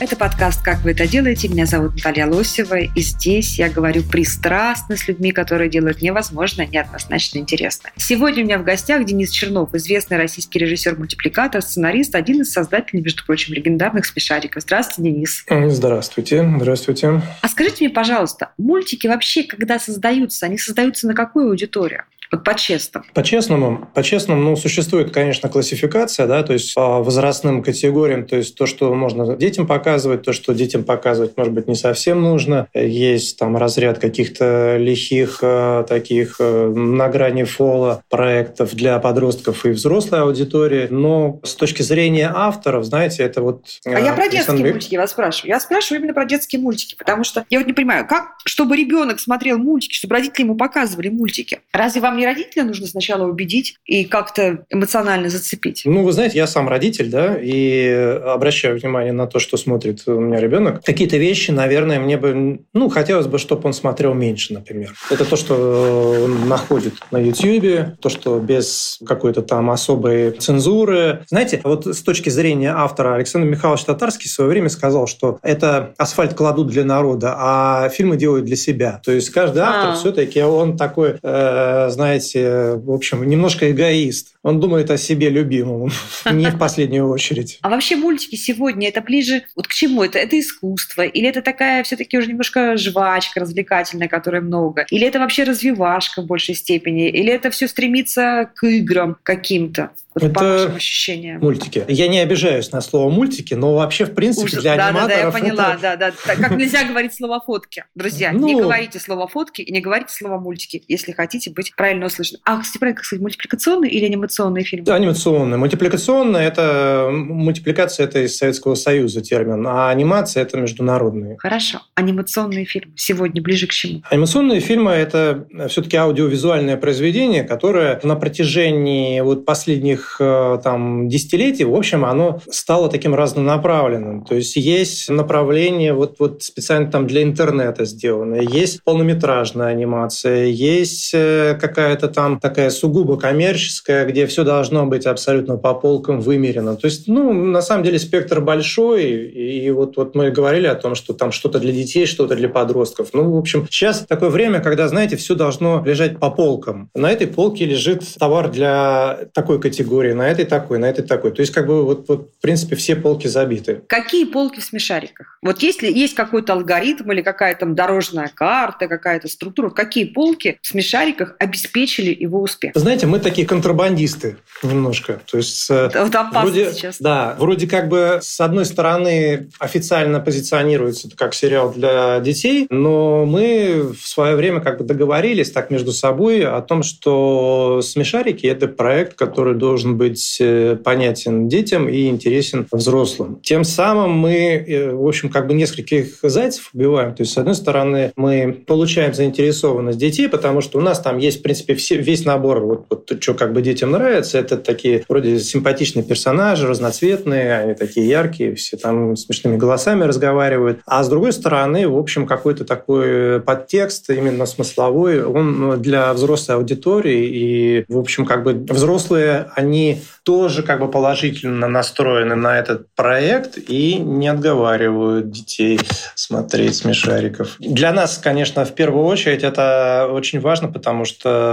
Это подкаст «Как вы это делаете?». Меня зовут Наталья Лосева, и здесь я говорю пристрастно с людьми, которые делают невозможно, неоднозначно интересно. Сегодня у меня в гостях Денис Чернов, известный российский режиссер-мультипликатор, сценарист, один из создателей, между прочим, легендарных смешариков. Здравствуйте, Денис. Здравствуйте, здравствуйте. А скажите мне, пожалуйста, мультики вообще, когда создаются, они создаются на какую аудиторию? Вот по-честному. По-честному, по-честному, ну, существует, конечно, классификация, да, то есть по возрастным категориям, то есть то, что можно детям показывать, то, что детям показывать, может быть, не совсем нужно. Есть там разряд каких-то лихих э, таких э, на грани фола проектов для подростков и взрослой аудитории, но с точки зрения авторов, знаете, это вот... А я про э, детские Александр- мультики вас спрашиваю. Я спрашиваю именно про детские мультики, потому что я вот не понимаю, как, чтобы ребенок смотрел мультики, чтобы родители ему показывали мультики. Разве вам не родителя нужно сначала убедить и как-то эмоционально зацепить? Ну, вы знаете, я сам родитель, да, и обращаю внимание на то, что смотрит у меня ребенок. Какие-то вещи, наверное, мне бы, ну, хотелось бы, чтобы он смотрел меньше, например. Это то, что он находит на YouTube, то, что без какой-то там особой цензуры. Знаете, вот с точки зрения автора Александр Михайлович Татарский в свое время сказал, что это асфальт кладут для народа, а фильмы делают для себя. То есть каждый автор А. все-таки он такой, э, знаете, в общем, немножко эгоист. Он думает о себе любимом, не в последнюю очередь. А вообще мультики сегодня это ближе вот к чему? Это, это искусство? Или это такая все-таки уже немножко жвачка развлекательная, которой много? Или это вообще развивашка в большей степени? Или это все стремится к играм каким-то? Вот по Это вашим ощущениям. Мультики. Я не обижаюсь на слово мультики, но вообще, в принципе, Ужас. для да, да, да, я аниматоров поняла, это- да, да. Как нельзя говорить слово фотки. Друзья, не Ну. говорите слово фотки и не говорите слово мультики, если хотите быть правильно услышаны. А, кстати, правильно, как сказать, мультипликационные или анимационные фильмы? Да, анимационная. Мультипликационная – это мультипликация, это из Советского Союза термин, а анимация – это международный. Хорошо. Анимационные фильмы сегодня ближе к чему? Анимационные фильмы – это все-таки аудиовизуальное произведение, которое на протяжении вот последних э, там, десятилетий, в общем, оно стало таким разнонаправленным. То есть есть направление вот, вот специально там для интернета сделанное, есть полнометражная анимация, есть э, какая-то там такая сугубо коммерческая, где все должно быть абсолютно по полкам вымерено. То есть, ну, на самом деле спектр большой, и, вот, вот мы говорили о том, что там что-то для детей, что-то для подростков. Ну, в общем, сейчас такое время, когда, знаете, все должно лежать по полкам. На этой полке лежит товар для такой категории, на этой такой, на этой такой. То есть, как бы вот, вот в принципе, все полки забиты. Какие полки в смешариках? Вот если есть какой-то алгоритм или какая-то там дорожная карта, какая-то структура, какие полки в смешариках обеспечили его успех? Знаете, мы такие контрабандисты немножко. То есть э, вот опасно вроде, сейчас. Да, вроде как бы с одной стороны официально позиционируется это как сериал для детей, но мы в свое время как бы договорились так между собой о том, что «Смешарики» — это проект, который должен быть э, понятен детям и интересен взрослым. Тем самым мы, э, в общем, как бы нескольких зайцев убиваем. То есть, с одной стороны, мы получаем заинтересованность детей, потому что у нас там есть, в принципе, все, весь набор, вот, вот что как бы детям нравится. Это такие вроде симпатичные персонажи, разноцветные, они такие яркие, все там смешными голосами разговаривают. А с другой стороны, в общем, какой-то такой подтекст, именно смысловой, он ну, для взрослой аудитории. И, в общем, как бы взрослые, они тоже как бы положительно настроены на этот проект и не отговаривают детей смотреть смешариков. Для нас, конечно, в первую очередь это очень важно, потому что,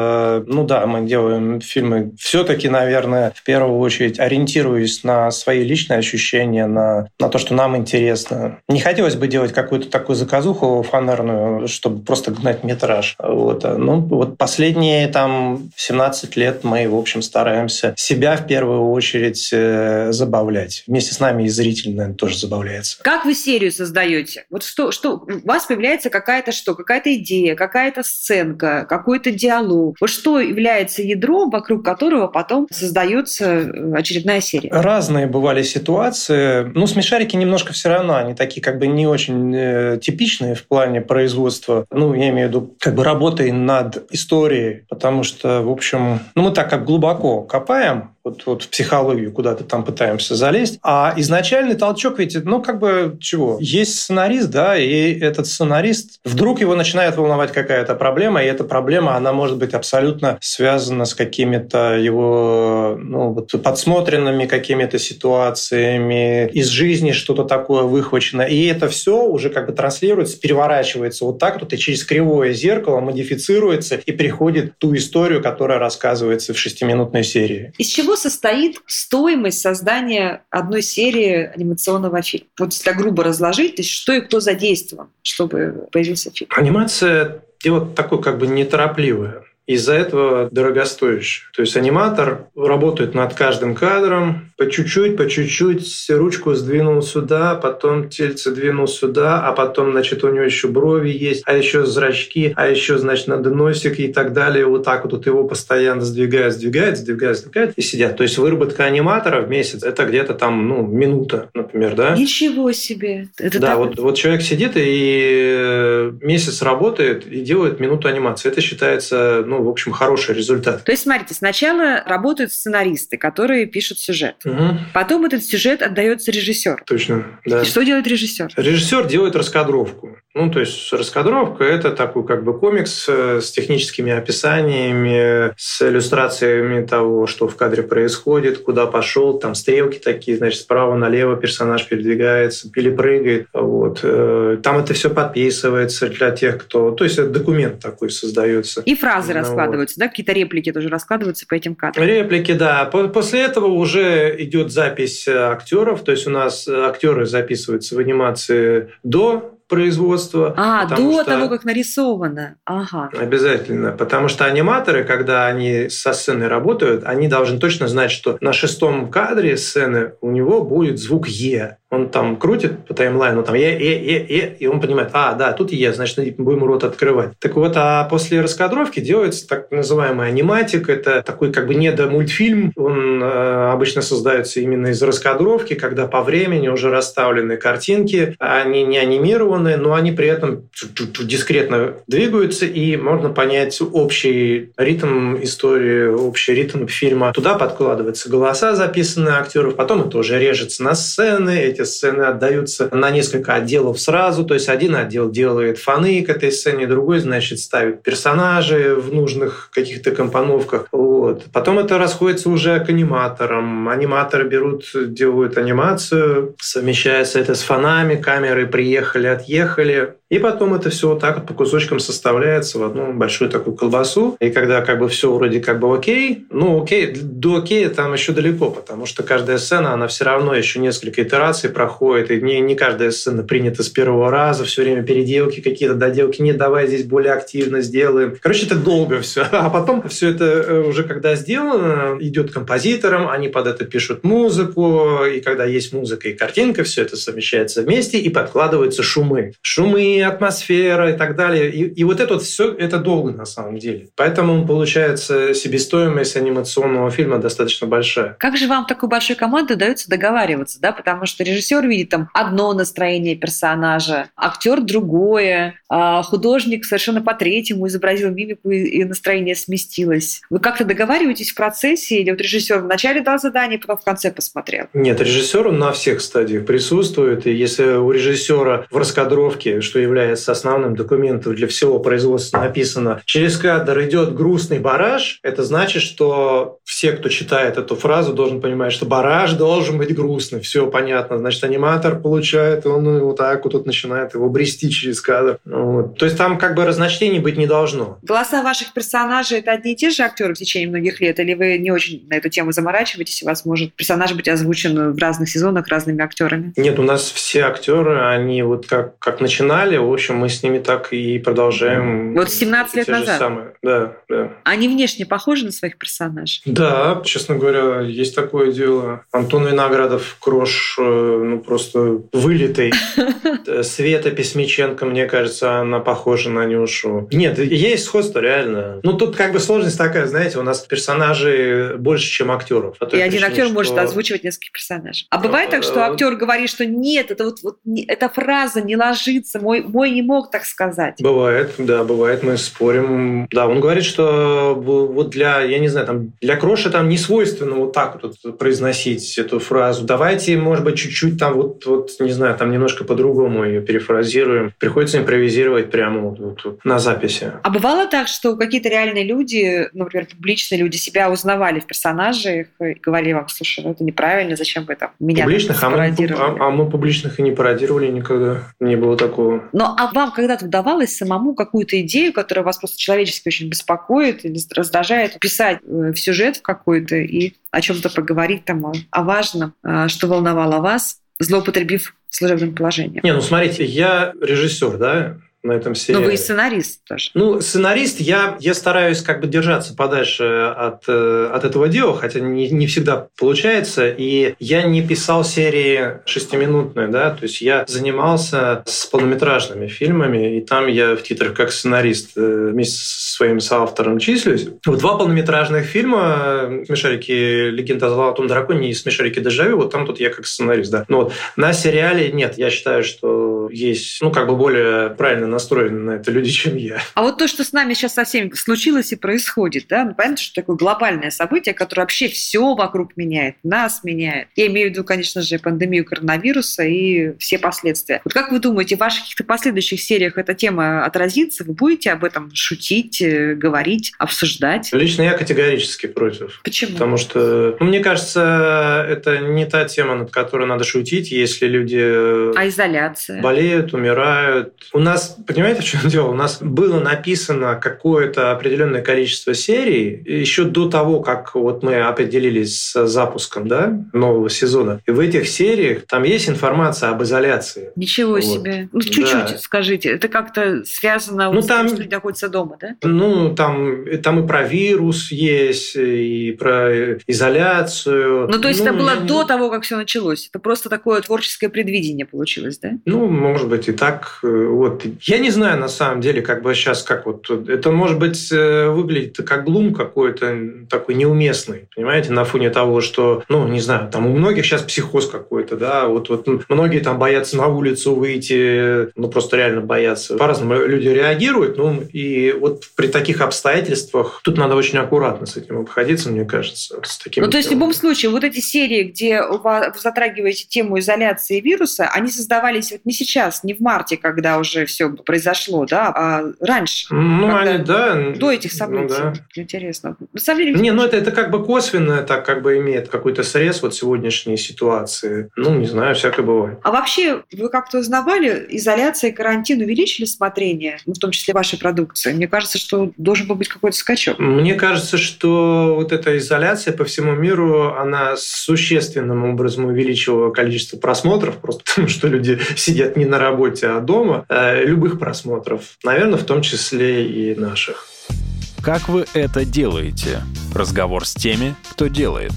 ну да, мы делаем фильмы все-таки, наверное, в первую очередь ориентируясь на свои личные ощущения, на, на то, что нам интересно. Не хотелось бы делать какую-то такую заказуху фанерную, чтобы просто гнать метраж. Вот. Ну, вот последние там 17 лет мы, в общем, стараемся себя в первую очередь э, забавлять. Вместе с нами и зритель, наверное, тоже забавляется. Как вы серию создаете? Вот что, что у вас появляется какая-то что? Какая-то идея, какая-то сценка, какой-то диалог, что является ядром, вокруг которого потом создается э, очередная серия? Разные бывали ситуации. Ну, смешарики немножко все равно, они такие как бы не очень э, типичные в плане производства. Ну, я имею в виду как бы работой над историей, потому что, в общем, ну, мы так как глубоко копаем, вот, вот в психологию куда-то там пытаемся залезть. А изначальный толчок ведь, ну, как бы чего? Есть сценарист, да, и этот сценарист, вдруг его начинает волновать какая-то проблема, и эта проблема, она может быть абсолютно связана с какими-то его, ну, вот подсмотренными какими-то ситуациями, из жизни что-то такое выхвачено. И это все уже как бы транслируется, переворачивается вот так вот и через кривое зеркало модифицируется и приходит ту историю, которая рассказывается в шестиминутной серии. Из чего состоит стоимость создания одной серии анимационного фильма? Вот если грубо разложить, то есть что и кто задействован, чтобы появился фильм? Анимация дело такое как бы неторопливое из-за этого дорогостоящее. То есть аниматор работает над каждым кадром, по чуть-чуть, по чуть-чуть ручку сдвинул сюда, потом тельце двинул сюда, а потом, значит, у него еще брови есть, а еще зрачки, а еще, значит, надо носик и так далее. Вот так вот, вот его постоянно сдвигает, сдвигает, сдвигает, сдвигает и сидят. То есть выработка аниматора в месяц – это где-то там, ну, минута, например, да? Ничего себе! Это да, так... вот, вот человек сидит и месяц работает и делает минуту анимации. Это считается, ну, в общем, хороший результат. То есть, смотрите, сначала работают сценаристы, которые пишут сюжет. Угу. Потом этот сюжет отдается режиссеру. Точно, да. И что делает режиссер? Режиссер делает раскадровку. Ну, то есть раскадровка – это такой как бы комикс э, с техническими описаниями, с иллюстрациями того, что в кадре происходит, куда пошел, там стрелки такие, значит, справа налево персонаж передвигается или прыгает. Вот. Э, там это все подписывается для тех, кто… То есть это документ такой создается. И фразы ну, раскладываются, да? Какие-то реплики тоже раскладываются по этим кадрам? Реплики, да. После этого уже идет запись актеров, то есть у нас актеры записываются в анимации до производства. А, до что... того, как нарисовано. Ага. Обязательно. Потому что аниматоры, когда они со сценой работают, они должны точно знать, что на шестом кадре сцены у него будет звук «Е» он там крутит по таймлайну, там е, е, е, е, и он понимает, а, да, тут е, значит, будем рот открывать. Так вот, а после раскадровки делается так называемый аниматик, это такой как бы недомультфильм, он э, обычно создается именно из раскадровки, когда по времени уже расставлены картинки, они не анимированы, но они при этом дискретно двигаются, и можно понять общий ритм истории, общий ритм фильма. Туда подкладываются голоса, записанные актеров, потом это уже режется на сцены, эти сцены отдаются на несколько отделов сразу. То есть один отдел делает фоны к этой сцене, другой, значит, ставит персонажи в нужных каких-то компоновках. Вот. Потом это расходится уже к аниматорам. Аниматоры берут, делают анимацию, совмещается это с фонами, камеры приехали, отъехали. И потом это все вот так вот по кусочкам составляется в одну большую такую колбасу. И когда как бы все вроде как бы окей, ну окей, до окей там еще далеко, потому что каждая сцена, она все равно еще несколько итераций проходит, и не, не каждая сцена принята с первого раза, все время переделки какие-то, доделки, нет, давай здесь более активно сделаем. Короче, это долго все. А потом все это э, уже когда сделано, идет композитором, они под это пишут музыку, и когда есть музыка и картинка, все это совмещается вместе и подкладываются шумы. Шумы атмосфера и так далее. И, и вот это вот все, это долго на самом деле. Поэтому получается себестоимость анимационного фильма достаточно большая. Как же вам такой большой команды удается договариваться, да? Потому что режиссер видит там одно настроение персонажа, актер другое, а художник совершенно по третьему изобразил мимику и настроение сместилось. Вы как-то договариваетесь в процессе или вот режиссер вначале дал задание, потом в конце посмотрел? Нет, режиссер на всех стадиях присутствует. И если у режиссера в раскадровке, что является основным документом для всего производства, написано «Через кадр идет грустный бараж», это значит, что все, кто читает эту фразу, должен понимать, что бараж должен быть грустный. Все понятно. Значит, аниматор получает, он вот так вот тут начинает его брести через кадр. Вот. То есть там как бы разночтений быть не должно. Голоса ваших персонажей – это одни и те же актеры в течение многих лет? Или вы не очень на эту тему заморачиваетесь? У вас может персонаж быть озвучен в разных сезонах разными актерами? Нет, у нас все актеры, они вот как, как начинали, далее. В общем, мы с ними так и продолжаем. Вот 17 лет назад. самые. Да, да. Они внешне похожи на своих персонажей? Да, честно говоря, есть такое дело. Антон Виноградов, Крош, э, ну просто вылитый. Э, Света Письмиченко, мне кажется, она похожа на Нюшу. Нет, есть сходство, реально. Ну, тут как бы сложность такая, знаете, у нас персонажей больше, чем актеров. Той И один причине, актер может что- озвучивать нескольких персонажей. А бывает так, что Э, актер говорит, что нет, это вот, вот эта фраза не ложится, мой, мой не мог так сказать. Бывает, да, бывает, мы спорим. Да, он говорит, что вот для, я не знаю, там, для Кроша там не свойственно вот так вот произносить эту фразу. Давайте, может быть, чуть-чуть там вот, вот не знаю, там немножко по-другому ее перефразируем. Приходится импровизировать прямо вот, вот- вот на записи. А бывало так, что какие-то реальные люди, например, публичные люди, себя узнавали в персонажах и говорили вам, слушай, ну это неправильно, зачем вы там меня публичных, а мы, спародировали?» а- а мы публичных и не пародировали никогда. Не было такого. Но а вам когда-то удавалось самому какую-то идею, которая вас просто человечески очень беспокоит или раздражает, писать э, в сюжет какой-то и о чем-то поговорить там, о важном, э, что волновало вас, злоупотребив служебным положением? Не, ну смотрите, я режиссер, да, на этом сериале. Ну, вы и сценарист тоже. Ну, сценарист, я, я стараюсь как бы держаться подальше от, э, от этого дела, хотя не, не всегда получается. И я не писал серии шестиминутные, да, то есть я занимался с полнометражными фильмами, и там я в титрах как сценарист э, вместе со своим соавтором числюсь. Вот два полнометражных фильма «Смешарики. Легенда о золотом драконе» и «Смешарики. Дежавю», вот там тут я как сценарист, да. Но вот на сериале нет, я считаю, что есть, ну, как бы более правильно настроены на это люди, чем я. А вот то, что с нами сейчас со всеми случилось и происходит, да, ну, понятно, что такое глобальное событие, которое вообще все вокруг меняет, нас меняет. Я имею в виду, конечно же, пандемию коронавируса и все последствия. Вот как вы думаете, в ваших каких-то последующих сериях эта тема отразится? Вы будете об этом шутить, э, говорить, обсуждать? Лично я категорически против. Почему? Потому что, ну, мне кажется, это не та тема, над которой надо шутить, если люди А изоляция? болеют, умирают. У нас, понимаете, в чем дело? У нас было написано какое-то определенное количество серий еще до того, как вот мы определились с запуском да, нового сезона. И в этих сериях там есть информация об изоляции. Ничего Вот. себе. Ну, чуть-чуть Да. скажите. Это как-то связано Ну, вот с тем, там- что люди находятся дома, да? Ну, там, там и про вирус есть, и про изоляцию. Ну, то есть это было я- до того, как все началось. Это просто такое творческое предвидение получилось, да? Ну, может быть, и так. Э, Вот. Я не знаю, на самом деле, как бы сейчас, как вот... Это, может быть, э, выглядит как глум какой-то такой неуместный, понимаете, на фоне того, что, ну, не знаю, там у многих сейчас психоз какой-то, да, вот, вот многие там боятся на улицу выйти, ну, просто реально боятся. По-разному люди реагируют, ну, и вот при таких обстоятельствах тут надо очень аккуратно с этим обходиться, мне кажется, с такими Ну, то есть в любом случае, вот эти серии, где вы затрагиваете тему изоляции вируса, они создавались вот не сейчас, не в марте, когда уже все произошло, да, а раньше, Ну, когда- они, да. до этих ну, событий. да. Интересно. Деле, Не, ну это, это как бы косвенно, так как бы имеет какой-то срез вот сегодняшней ситуации. Ну, не знаю, всякое бывает. А вообще, вы как-то узнавали, изоляция и карантин увеличили смотрение, ну, в том числе вашей продукции? Мне кажется, что должен был быть какой-то скачок. Мне кажется, что вот эта изоляция по всему миру, она существенным образом увеличила количество просмотров, просто потому что люди сидят не на работе, а дома. Э, Любых просмотров. Наверное, в том числе и наших. Как вы это делаете? Разговор с теми, кто делает.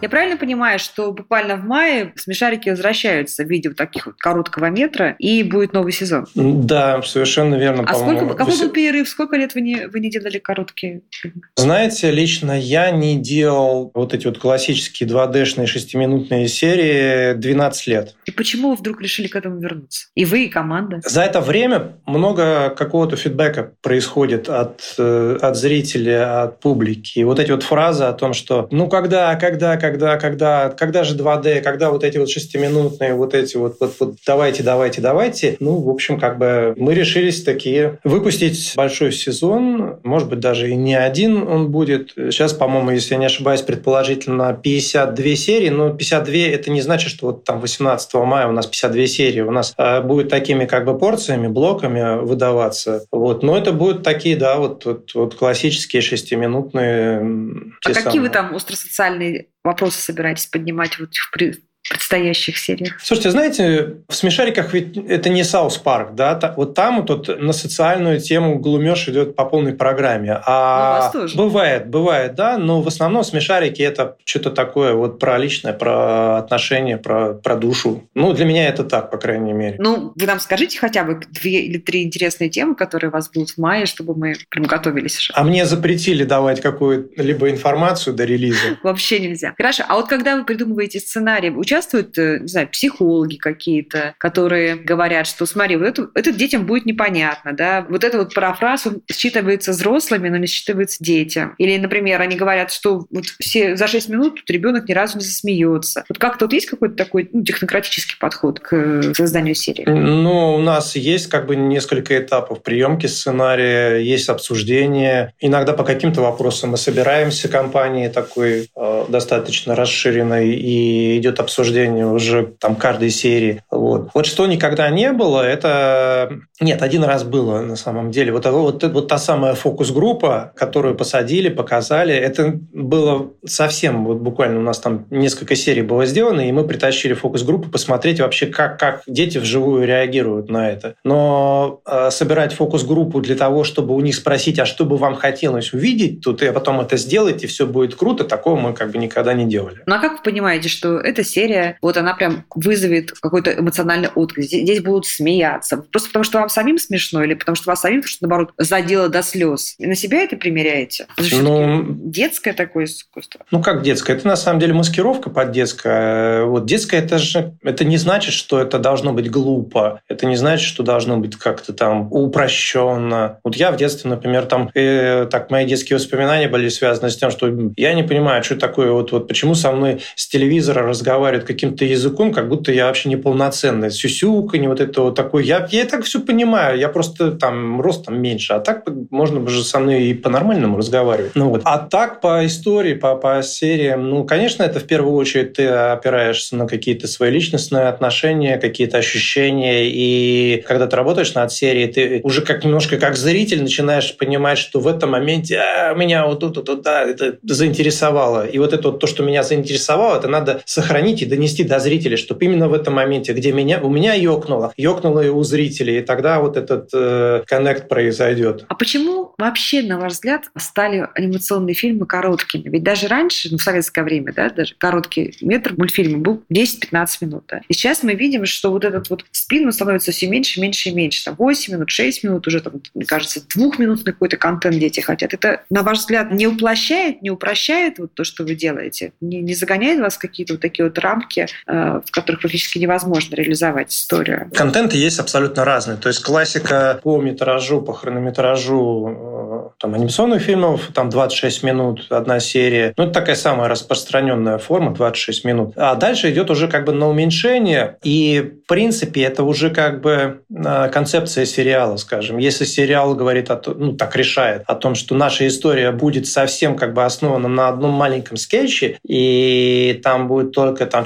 Я правильно понимаю, что буквально в мае смешарики возвращаются в виде вот таких вот короткого метра, и будет новый сезон? Да, совершенно верно, А сколько, какой был перерыв? Сколько лет вы не, вы не делали короткие фильмы? Знаете, лично я не делал вот эти вот классические 2D-шные шестиминутные серии 12 лет. И почему вы вдруг решили к этому вернуться? И вы, и команда? За это время много какого-то фидбэка происходит от, э, от зрителя, от публики. И вот эти вот фразы о том, что ну когда, когда, когда, когда, когда же 2D, когда вот эти вот шестиминутные, вот эти вот, вот, вот давайте, давайте, давайте. Ну, в общем, как бы мы решились такие выпустить большой сезон, может быть, даже и не один он будет. Сейчас, по-моему, если я не ошибаюсь, предположительно 52 серии, но 52 это не значит, что вот там 18 мая у нас 52 серии, у нас э, будет такими как бы порциями, блоками выдаваться. Вот. Но это будут такие, да, вот, вот, вот классические шестиминутные. А какие вы самые. там остросоциальные вопросы собираетесь поднимать вот в, при- предстоящих сериях? Слушайте, знаете, в «Смешариках» ведь это не South Park, да? Вот там вот на социальную тему глумеж идет по полной программе. А ну, бывает, бывает, да, но в основном «Смешарики» это что-то такое вот про личное, про отношения, про, про душу. Ну, для меня это так, по крайней мере. Ну, вы нам скажите хотя бы две или три интересные темы, которые у вас будут в мае, чтобы мы прям готовились. А мне запретили давать какую-либо информацию до релиза. Вообще нельзя. Хорошо. А вот когда вы придумываете сценарий, участвуют, э, не знаю, психологи какие-то, которые говорят, что смотри, вот это, это детям будет непонятно, да, вот это вот парафраз, он считывается взрослыми, но не считывается детям. Или, например, они говорят, что вот все за 6 минут тут ребенок ни разу не засмеется. Вот как-то вот есть какой-то такой ну, технократический подход к созданию серии? Ну, у нас есть как бы несколько этапов приемки сценария, есть обсуждение. Иногда по каким-то вопросам мы собираемся компанией такой э, достаточно расширенной, и идет обсуждение уже там каждой серии. Вот. вот что никогда не было, это... Нет, один раз было на самом деле. Вот, вот, вот та самая фокус-группа, которую посадили, показали, это было совсем, вот буквально у нас там несколько серий было сделано, и мы притащили фокус-группу посмотреть вообще, как, как дети вживую реагируют на это. Но э, собирать фокус-группу для того, чтобы у них спросить, а что бы вам хотелось увидеть тут, и потом это сделать, и все будет круто, такого мы как бы никогда не делали. Ну а как вы понимаете, что эта серия, вот она прям вызовет какой-то эмоциональный отклик, здесь, будут смеяться? Просто потому, что вам самим смешно, или потому, что вас самим, что наоборот, задело до слез? И на себя это примеряете? Это ну, детское такое искусство? Ну как детское? Это на самом деле маскировка под детское. Вот детское это же это не значит, что это должно быть глупо. Это не значит, что должно быть как-то там упрощенно. Вот я в детстве, например, там э, так мои детские воспоминания были связаны с тем, что я не понимаю, что такое вот вот почему со мной с телевизора разговаривают каким-то языком, как будто я вообще неполноценный. Сюсюка, не вот это вот такое. Я, я так все понимаю. Я просто там ростом меньше. А так можно бы же со мной и по-нормальному разговаривать. Ну вот. А так по истории, по, по сериям, ну, конечно, это в первую очередь ты опираешься на какие-то свои личностные отношения, какие-то ощущения. И когда ты работаешь над серией, ты уже как немножко как зритель начинаешь понимать, что в этом моменте а, меня вот тут, тут, да, это заинтересовало. И вот это вот то, что меня заинтересовало, это надо сохранить и донести до зрителя, чтобы именно в этом моменте, где меня, у меня ёкнуло, ёкнуло и у зрителей, и тогда вот этот э, коннект произойдет. А почему вообще, на ваш взгляд, стали анимационные фильмы короткими? Ведь даже раньше, ну, в советское время, да, даже короткий метр мультфильма был 10-15 минут. Да? И сейчас мы видим, что вот этот вот спин становится все меньше, меньше и меньше. Там 8 минут, 6 минут, уже, там, мне кажется, двухминутный какой-то контент дети хотят. Это, на ваш взгляд, не уплощает, не упрощает вот то, что вы делаете? Не, не загоняет вас какие-то вот такие вот рамки, э, в которых практически невозможно реализовать историю? Контенты есть абсолютно разные. То есть классика по метражу, по хронометражу там, анимационных фильмов, там 26 минут, одна серия. Ну, это такая самая распространенная форма, 26 минут. А дальше идет уже как бы на уменьшение. И, в принципе, это уже как бы э, концепция сериала, скажем. Если сериал говорит, о том, ну, так решает, о том, что наша история будет совсем как бы основана на одном маленьком скетче, и там будет только там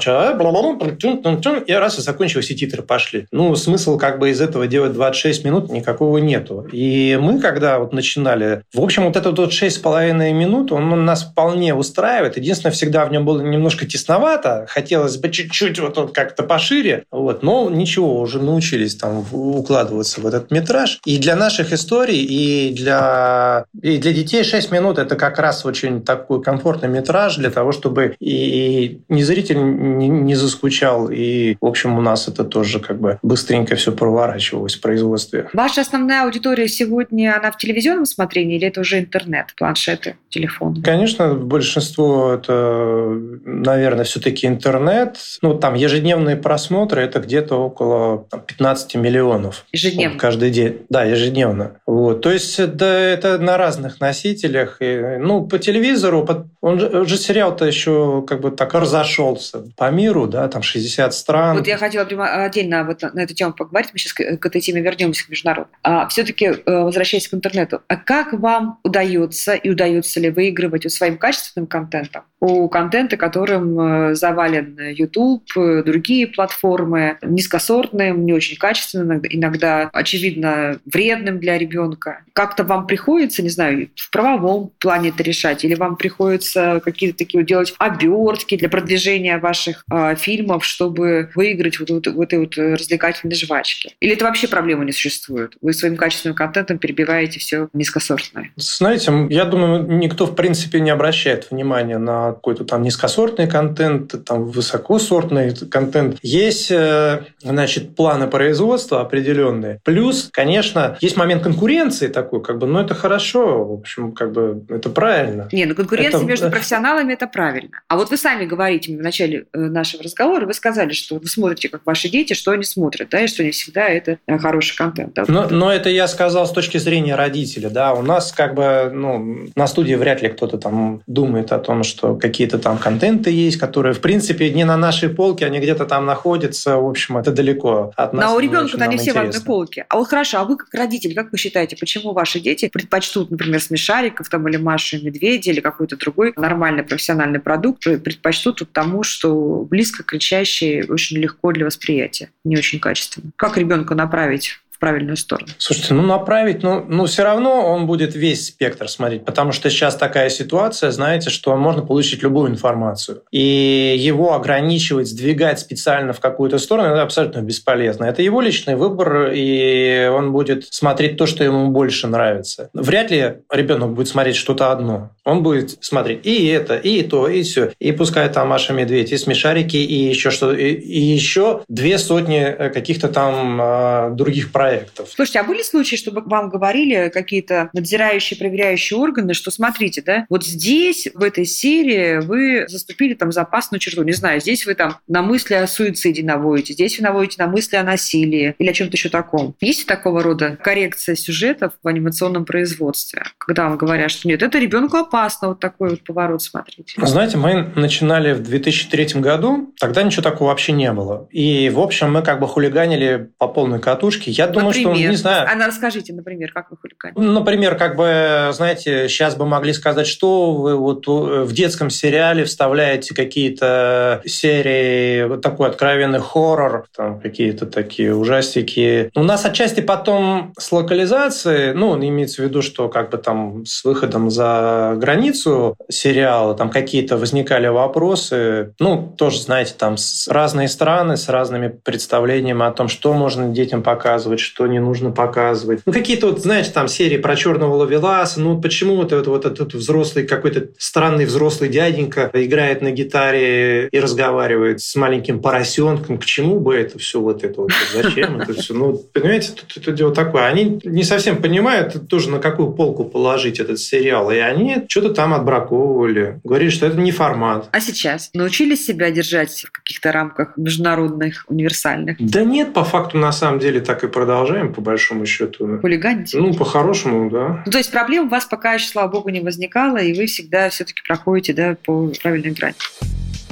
и раз, и закончилось, и титры пошли. Ну, смысл как бы из этого делать 26 минут никакого нету. И мы, когда вот начинали, в общем, вот этот вот 6,5 минут, он нас вполне устраивает. Единственное, всегда в нем было немножко тесновато, хотелось бы чуть-чуть вот, вот как-то пошире, вот, но ничего, уже научились там укладываться в этот метраж. И для наших историй, и для, и для детей 6 минут это как раз очень такой комфортный метраж для того, чтобы и, и зритель не, не заскучал, и, в общем, у нас это тоже как бы быстренько все проворачивалось в производстве. Ваша основная аудитория сегодня, она в телевизионном смотрении или это уже интернет, планшеты, телефоны? Конечно, большинство это, наверное, все-таки интернет. Ну, там ежедневные просмотры это где-то около 15 миллионов. Ежедневно? Каждый день. Да, ежедневно. Вот. То есть да, это на разных носителях. И, ну, по телевизору, он же, он же сериал-то еще как бы так разошелся по миру, да, там 60 стран. Вот я хотела прямо отдельно вот на эту тему поговорить, мы сейчас к этой теме вернемся к международному. А все-таки, э, возвращаясь к интернету, как вам удается и удается ли выигрывать у своим качественным контентом? У контента, которым э, завален YouTube, э, другие платформы, низкосортным, не очень качественным, иногда, очевидно, вредным для ребенка. Как-то вам приходится, не знаю, в правовом плане это решать, или вам приходится какие-то такие делать обертки для продвижения ваших э, фильмов, чтобы выиграть вот, вот, вот этой вот развлекательной жвачки? Или это вообще проблемы не существует? Вы своим качественным контентом перебиваете все низкосортное. Знаете, я думаю, никто в принципе не обращает внимания на какой-то там низкосортный контент, там высокосортный контент. Есть, э, значит, планы производства определенные. Плюс, конечно, есть момент конкуренции такой, как бы, но это хорошо, в общем, как бы это правильно. Не, ну конкуренция это... между профессионалами это правильно. А вот вы сами говорите в начале э, нашего разговора, вы сказали, что вы смотрите, как ваши дети, что они смотрят, да, и что не всегда это э, хороший контент. Да? Но, но это я сказал с точки зрения родителя, да. У нас как бы, ну, на студии вряд ли кто-то там думает о том, что какие-то там контенты есть, которые, в принципе, не на нашей полке, они где-то там находятся. В общем, это далеко от нас. Но у ребенка они все интересно. в одной полке. А вот хорошо, а вы как родитель, как вы считаете, почему ваши дети предпочтут, например, смешариков там, или Машу и Медведя, или какой-то другой нормальный профессиональный продукт, предпочтут тому, что близко кричащий очень легко для восприятия, не очень качественно? Как ребенка направить правильную сторону. Слушайте, ну направить, ну, ну все равно он будет весь спектр смотреть, потому что сейчас такая ситуация, знаете, что можно получить любую информацию. И его ограничивать, сдвигать специально в какую-то сторону, это абсолютно бесполезно. Это его личный выбор, и он будет смотреть то, что ему больше нравится. Вряд ли ребенок будет смотреть что-то одно. Он будет смотреть и это, и то, и все. И пускай там Маша Медведь, и смешарики, и еще что и, и еще две сотни э, каких-то там э, других проектов проектов. Слушайте, а были случаи, чтобы вам говорили какие-то надзирающие, проверяющие органы, что смотрите, да, вот здесь, в этой серии, вы заступили там за опасную черту, не знаю, здесь вы там на мысли о суициде наводите, здесь вы наводите на мысли о насилии или о чем-то еще таком. Есть такого рода коррекция сюжетов в анимационном производстве, когда вам говорят, что нет, это ребенку опасно вот такой вот поворот смотреть? Знаете, мы начинали в 2003 году, тогда ничего такого вообще не было. И, в общем, мы как бы хулиганили по полной катушке. Я думаю, например? что, не знаю... А расскажите, например, как вы хулиганили? Например, как бы, знаете, сейчас бы могли сказать, что вы вот в детском сериале вставляете какие-то серии, вот такой откровенный хоррор, там какие-то такие ужастики. У нас отчасти потом с локализацией, ну, имеется в виду, что как бы там с выходом за границу сериала там какие-то возникали вопросы, ну, тоже, знаете, там с разные страны, с разными представлениями о том, что можно детям показывать, что не нужно показывать. Ну, какие-то вот, знаешь, там серии про черного ловеласа, ну, почему вот этот вот этот взрослый какой-то странный взрослый дяденька играет на гитаре и разговаривает с маленьким поросенком, к чему бы это все вот это вот, зачем это все? Ну, понимаете, тут это дело такое. Они не совсем понимают тоже, на какую полку положить этот сериал, и они что-то там отбраковывали. Говорили, что это не формат. А сейчас? Научились себя держать в каких-то рамках международных, универсальных? Да нет, по факту, на самом деле, так и продолжается продолжаем, по большому счету. Хулиганить? Ну, по-хорошему, да. Ну, то есть проблем у вас пока еще, слава богу, не возникало, и вы всегда все-таки проходите да, по правильной грани.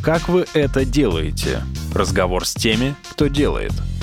Как вы это делаете? Разговор с теми, кто делает –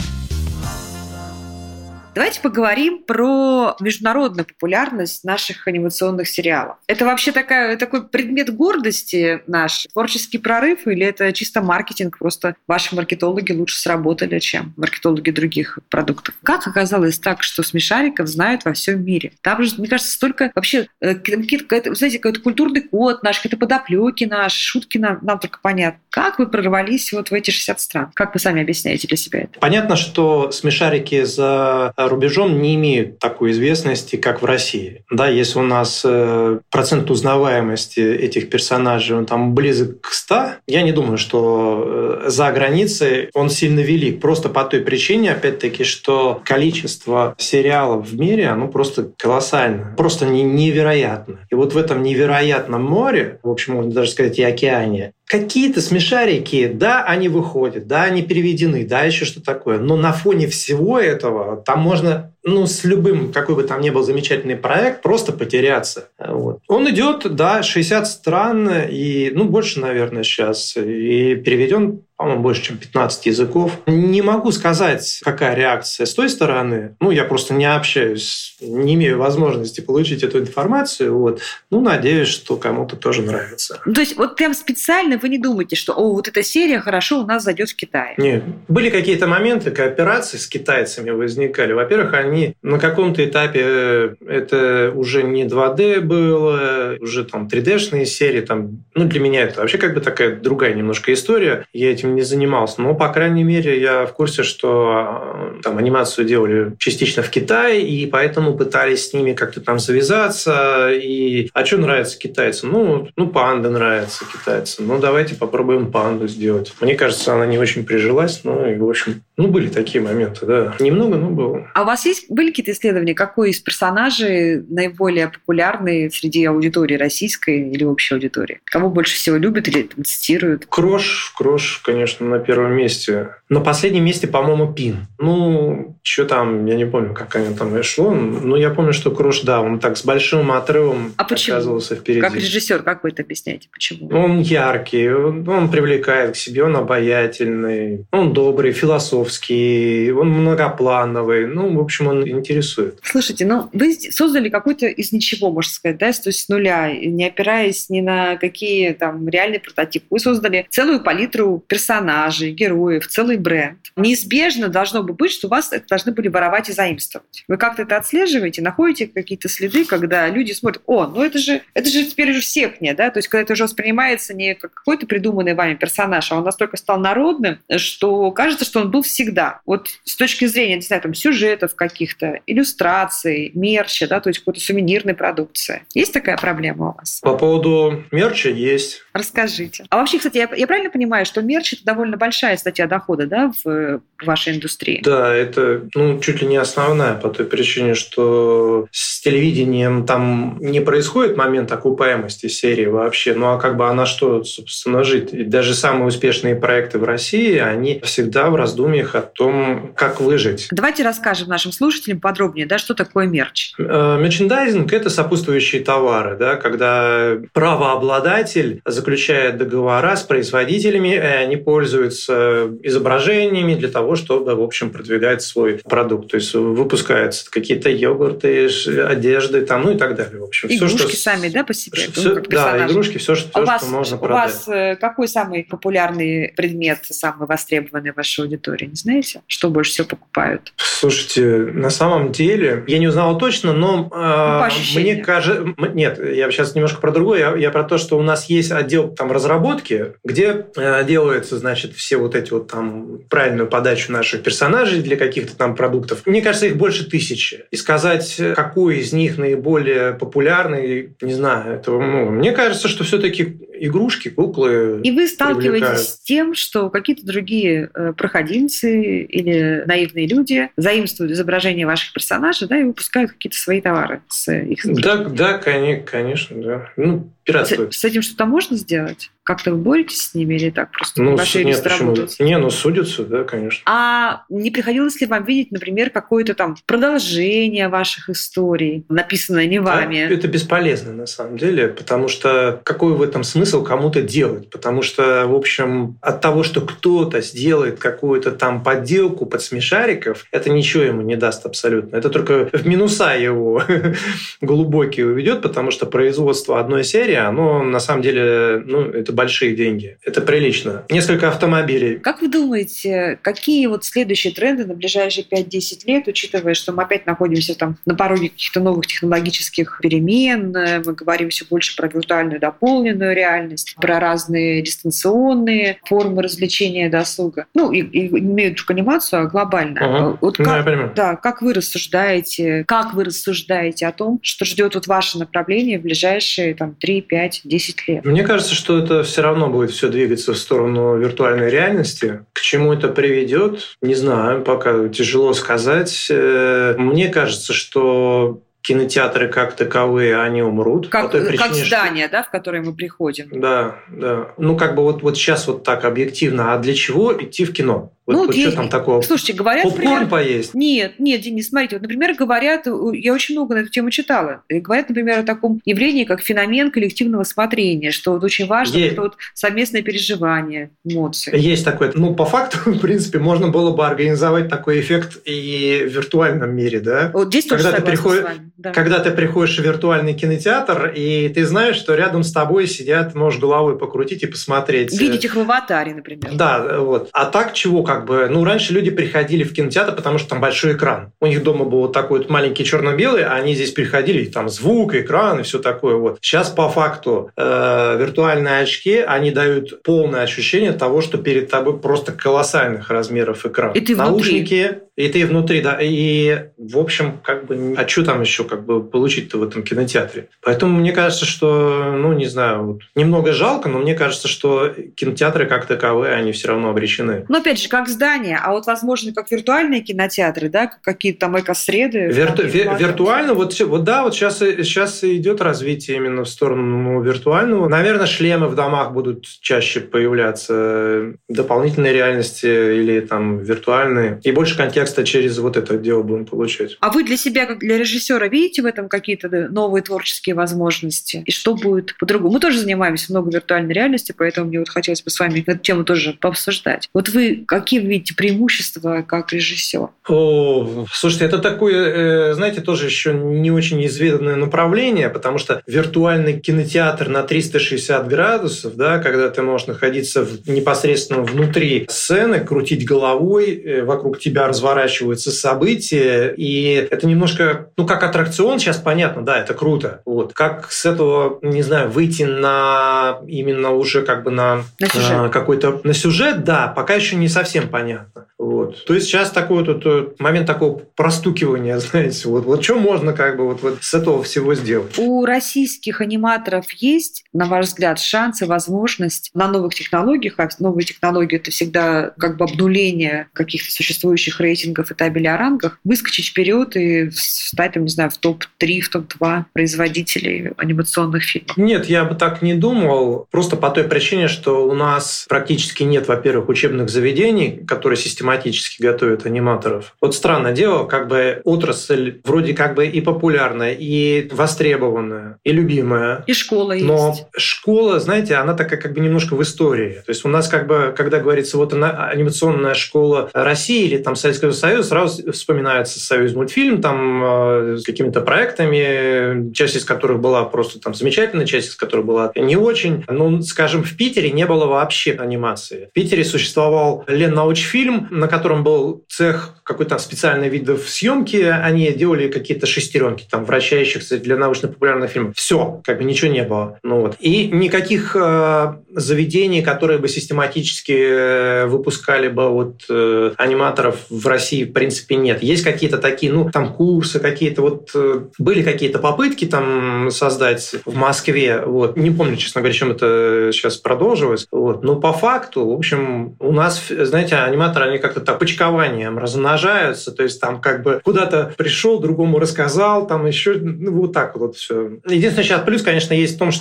Давайте поговорим про международную популярность наших анимационных сериалов. Это вообще такая, такой предмет гордости наш, творческий прорыв, или это чисто маркетинг, просто ваши маркетологи лучше сработали, чем маркетологи других продуктов. Как оказалось так, что смешариков знают во всем мире? Там же, мне кажется, столько вообще, э, какие-то, знаете, какой-то культурный код наш, какие-то подоплеки наши, шутки нам, нам только понятны. Как вы прорвались вот в эти 60 стран? Как вы сами объясняете для себя это? Понятно, что смешарики за рубежом не имеют такой известности, как в России. Да, если у нас э, процент узнаваемости этих персонажей он там близок к 100, я не думаю, что э, за границей он сильно велик. Просто по той причине, опять-таки, что количество сериалов в мире, оно просто колоссально, просто невероятно. И вот в этом невероятном море, в общем, можно даже сказать и океане, какие-то смешарики, да, они выходят, да, они переведены, да, еще что такое. Но на фоне всего этого там можно, ну, с любым, какой бы там ни был замечательный проект, просто потеряться. Вот. Он идет, да, 60 стран, и, ну, больше, наверное, сейчас, и переведен по-моему, больше, чем 15 языков. Не могу сказать, какая реакция с той стороны. Ну, я просто не общаюсь, не имею возможности получить эту информацию. Вот. Ну, надеюсь, что кому-то тоже нравится. То есть вот прям специально вы не думаете, что о, вот эта серия хорошо у нас зайдет в Китае? Нет. Были какие-то моменты кооперации с китайцами возникали. Во-первых, они на каком-то этапе э, это уже не 2D было, уже там 3D-шные серии. Там, ну, для меня это вообще как бы такая другая немножко история. Я этим этим не занимался. Но, по крайней мере, я в курсе, что э, там анимацию делали частично в Китае, и поэтому пытались с ними как-то там завязаться. И а что нравится китайцам? Ну, ну, панда нравится китайцам. Ну, давайте попробуем панду сделать. Мне кажется, она не очень прижилась, но и, в общем, ну, были такие моменты, да. Немного, но было. А у вас есть были какие-то исследования, какой из персонажей наиболее популярный среди аудитории российской или общей аудитории? Кого больше всего любят или там, цитируют? Крош, Крош, конечно на первом месте. На последнем месте, по-моему, Пин. Ну, что там, я не помню, как они там шло. Но я помню, что Крош, да, он так с большим отрывом а почему? оказывался впереди. Как режиссер, как вы это объясняете? Почему? Он яркий, он, он привлекает к себе, он обаятельный, он добрый, философский, он многоплановый. Ну, в общем, он интересует. Слушайте, ну, вы создали какой-то из ничего, можно сказать, да, то есть с нуля, не опираясь ни на какие там реальные прототипы. Вы создали целую палитру персонажей персонажей, героев, целый бренд. Неизбежно должно бы быть, что у вас это должны были воровать и заимствовать. Вы как-то это отслеживаете, находите какие-то следы, когда люди смотрят, о, ну это же, это же теперь уже всех не, да, то есть когда это уже воспринимается не как какой-то придуманный вами персонаж, а он настолько стал народным, что кажется, что он был всегда. Вот с точки зрения, не знаю, там, сюжетов каких-то, иллюстраций, мерча, да, то есть какой-то сувенирной продукции. Есть такая проблема у вас? По поводу мерча есть. Расскажите. А вообще, кстати, я, я правильно понимаю, что мерч это довольно большая статья дохода, да, в вашей индустрии? Да, это ну, чуть ли не основная по той причине, что с телевидением там не происходит момент окупаемости серии вообще, ну а как бы она что, собственно, жить? И даже самые успешные проекты в России, они всегда в раздумьях о том, как выжить. Давайте расскажем нашим слушателям подробнее, да, что такое мерч. Э, мерчендайзинг – это сопутствующие товары, да, когда правообладатель заключает договора с производителями, и они пользуются изображениями для того, чтобы, в общем, продвигать свой продукт. То есть выпускаются какие-то йогурты, одежды, там, ну и так далее. В общем, игрушки все, что... сами, да, по себе? Все, ну, да, игрушки, все, что, а все, вас, что можно продать. У вас э, какой самый популярный предмет, самый востребованный в вашей аудитории, не знаете? Что больше всего покупают? Слушайте, на самом деле, я не узнала точно, но э, ну, мне кажется... Нет, я сейчас немножко про другое. Я, я про то, что у нас есть отдел там разработки, где э, делаются, значит, все вот эти вот там правильную подачу наших персонажей для каких-то там продуктов. Мне кажется, их больше тысячи. И сказать, какой из них наиболее популярный, не знаю. Это, ну, мне кажется, что все-таки игрушки, куклы. И вы сталкиваетесь привлекают. с тем, что какие-то другие э, проходимцы или наивные люди заимствуют изображение ваших персонажей, да, и выпускают какие-то свои товары с их. Да, да, конечно, да. Ну, пиратствуют. С, с этим что-то можно сделать? Как-то вы боретесь с ними или так просто ну, ваши нет, почему? Не, ну судятся, да, конечно. А не приходилось ли вам видеть, например, какое-то там продолжение ваших историй, написанное не вами? Да, это бесполезно на самом деле, потому что какой в этом смысл кому-то делать? Потому что, в общем, от того, что кто-то сделает какую-то там подделку под смешариков, это ничего ему не даст абсолютно. Это только в минуса его глубокие уведет, потому что производство одной серии, оно на самом деле, ну, это большие деньги. Это прилично. Несколько автомобилей. Как вы думаете, какие вот следующие тренды на ближайшие 5-10 лет, учитывая, что мы опять находимся там на пороге каких-то новых технологических перемен, мы говорим все больше про виртуальную дополненную реальность, про разные дистанционные формы развлечения досуга. Ну, и, и имеют только анимацию, а глобально. Угу. Вот как, ну, я понимаю. Да, как вы рассуждаете, как вы рассуждаете о том, что ждет вот ваше направление в ближайшие там, 3, 5, 10 лет? Мне кажется, что это все равно будет все двигаться в сторону виртуальной реальности. К чему это приведет, не знаю, пока тяжело сказать. Э, мне кажется, что кинотеатры как таковые, они умрут. Как, причине, как здание, что... да, в которое мы приходим. Да, да. Ну, как бы вот, вот сейчас вот так объективно. А для чего идти в кино? Вот, Ну, вот вот что есть- там такого? Слушайте, говорят, Попкорн поесть? Нет, нет, Денис, смотрите, вот, например, говорят, я очень много на эту тему читала, и говорят, например, о таком явлении, как феномен коллективного смотрения, что вот очень важно Е- это вот совместное переживание эмоций. Есть такой. Ну, по факту, в принципе, можно было бы организовать такой эффект и в виртуальном мире, да? Вот здесь тоже Когда ты согласна приходишь- вами. да. Когда ты приходишь в виртуальный кинотеатр, и ты знаешь, что рядом с тобой сидят, можешь головой покрутить и посмотреть. Видеть их в аватаре, например. Да, вот. А так чего, как бы, ну, раньше люди приходили в кинотеатр, потому что там большой экран. У них дома был вот такой вот маленький черно-белый, а они здесь приходили, и там звук, экран и все такое вот. Сейчас по факту э, виртуальные очки, они дают полное ощущение того, что перед тобой просто колоссальных размеров экран. И ты внутри. Наушники, и ты внутри, да. И, в общем, как бы, а что там еще как бы получить-то в этом кинотеатре? Поэтому мне кажется, что, ну, не знаю, вот, немного жалко, но мне кажется, что кинотеатры как таковые, они все равно обречены. Но опять же, как здание, а вот, возможно, как виртуальные кинотеатры, да, как какие-то там эко-среды. Вирту- там, ви- платформы. виртуально, вот, вот да, вот сейчас, сейчас идет развитие именно в сторону ну, виртуального. Наверное, шлемы в домах будут чаще появляться, дополнительные реальности или там виртуальные. И больше контекста через вот это дело будем получать. А вы для себя, как для режиссера, видите в этом какие-то новые творческие возможности? И что будет по-другому? Мы тоже занимаемся много виртуальной реальности, поэтому мне вот хотелось бы с вами эту тему тоже пообсуждать. Вот вы какие видите преимущества как режиссер? О, слушайте, это такое, э, знаете, тоже еще не очень изведанное направление, потому что виртуальный кинотеатр на 360 градусов, да, когда ты можешь находиться непосредственно внутри сцены, крутить головой, э, вокруг тебя разворачиваются события, и это немножко, ну, как аттракцион, сейчас понятно, да, это круто. Вот. Как с этого, не знаю, выйти на именно уже как бы на, На сюжет. а, какой-то на сюжет, да, пока еще не совсем понятно. Вот. То есть сейчас такой вот э, момент такого простукивания, знаете, вот, вот что можно как бы вот, вот с этого всего сделать. У российских аниматоров есть, на ваш взгляд, шансы, возможность на новых технологиях, а новые технологии это всегда как бы обнуление каких-то существующих рейтингов и табелей о рангах, выскочить вперед и стать, там, не знаю, в топ-3, в топ-2 производителей анимационных фильмов. Нет, я бы так не думал, просто по той причине, что у нас практически нет, во-первых, учебных заведений, которые систематически готовят аниматоров. Вот странное дело, как бы отрасль вроде как бы и популярная, и востребованная, и любимая. И школа Но есть. Школа, знаете, она такая как бы немножко в истории. То есть у нас как бы, когда говорится, вот она, анимационная школа России или там Советского Союза, сразу вспоминается Союз мультфильм там э, с какими-то проектами, часть из которых была просто там замечательная, часть из которых была не очень. Ну, скажем, в Питере не было вообще анимации. В Питере существовал Леннаучфильм, на котором был цех какой-то специальный видов съемки. Они делали какие-то шестеренки, там, вращающихся для научно-популярных фильмов. Все, как бы ничего не было. Ну, вот. И никаких э, заведений, которые бы систематически э, выпускали бы вот, э, аниматоров в России, в принципе, нет. Есть какие-то такие, ну, там курсы какие-то, вот э, были какие-то попытки там создать в Москве. Вот. Не помню, честно говоря, чем это сейчас продолжилось. Вот. Но по факту, в общем, у нас, знаете, аниматоры, они как-то так почкованием размножаются, то есть там как бы куда-то пришел, другому рассказал, там еще, ну, вот так вот все. Единственное, сейчас плюс, конечно, есть в том,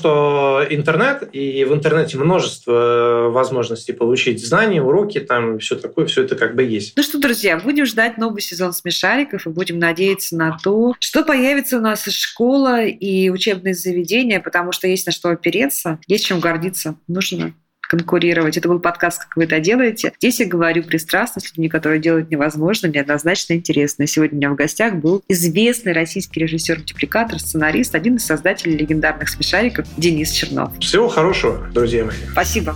интернет, и в интернете множество возможностей получить знания, уроки, там все такое, все это как бы есть. Ну что, друзья, будем ждать новый сезон смешариков и будем надеяться на то, что появится у нас и школа, и учебные заведения, потому что есть на что опереться, есть чем гордиться. Нужно конкурировать. Это был подкаст «Как вы это делаете». Здесь я говорю пристрастно с людьми, которые делают невозможно, неоднозначно интересно. Сегодня у меня в гостях был известный российский режиссер-мультипликатор, сценарист, один из создателей легендарных смешариков Денис Чернов. Всего хорошего, друзья мои. Спасибо.